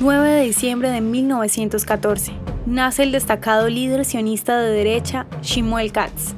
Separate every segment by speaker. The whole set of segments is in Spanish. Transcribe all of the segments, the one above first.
Speaker 1: 9 de diciembre de 1914. Nace el destacado líder sionista de derecha Shmuel Katz.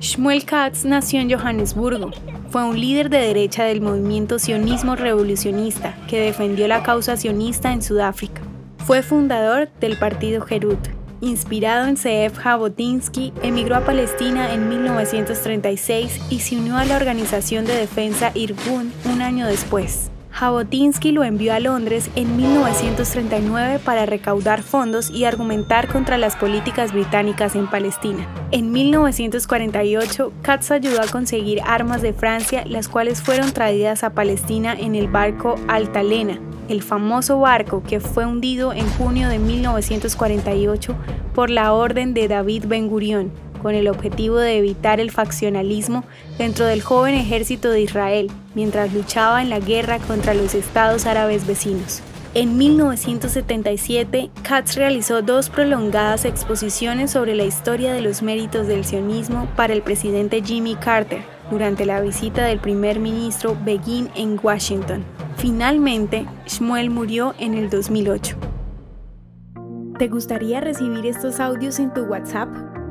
Speaker 1: Shmuel Katz nació en Johannesburgo. Fue un líder de derecha del movimiento sionismo revolucionista que defendió la causa sionista en Sudáfrica. Fue fundador del partido Herut. Inspirado en Zeev Jabotinsky, emigró a Palestina en 1936 y se unió a la organización de defensa Irgun un año después. Jabotinsky lo envió a Londres en 1939 para recaudar fondos y argumentar contra las políticas británicas en Palestina. En 1948, Katz ayudó a conseguir armas de Francia, las cuales fueron traídas a Palestina en el barco Altalena, el famoso barco que fue hundido en junio de 1948 por la orden de David Ben Gurion con el objetivo de evitar el faccionalismo dentro del joven ejército de Israel mientras luchaba en la guerra contra los estados árabes vecinos. En 1977, Katz realizó dos prolongadas exposiciones sobre la historia de los méritos del sionismo para el presidente Jimmy Carter durante la visita del primer ministro Begin en Washington. Finalmente, Shmuel murió en el 2008. ¿Te gustaría recibir estos audios en tu WhatsApp?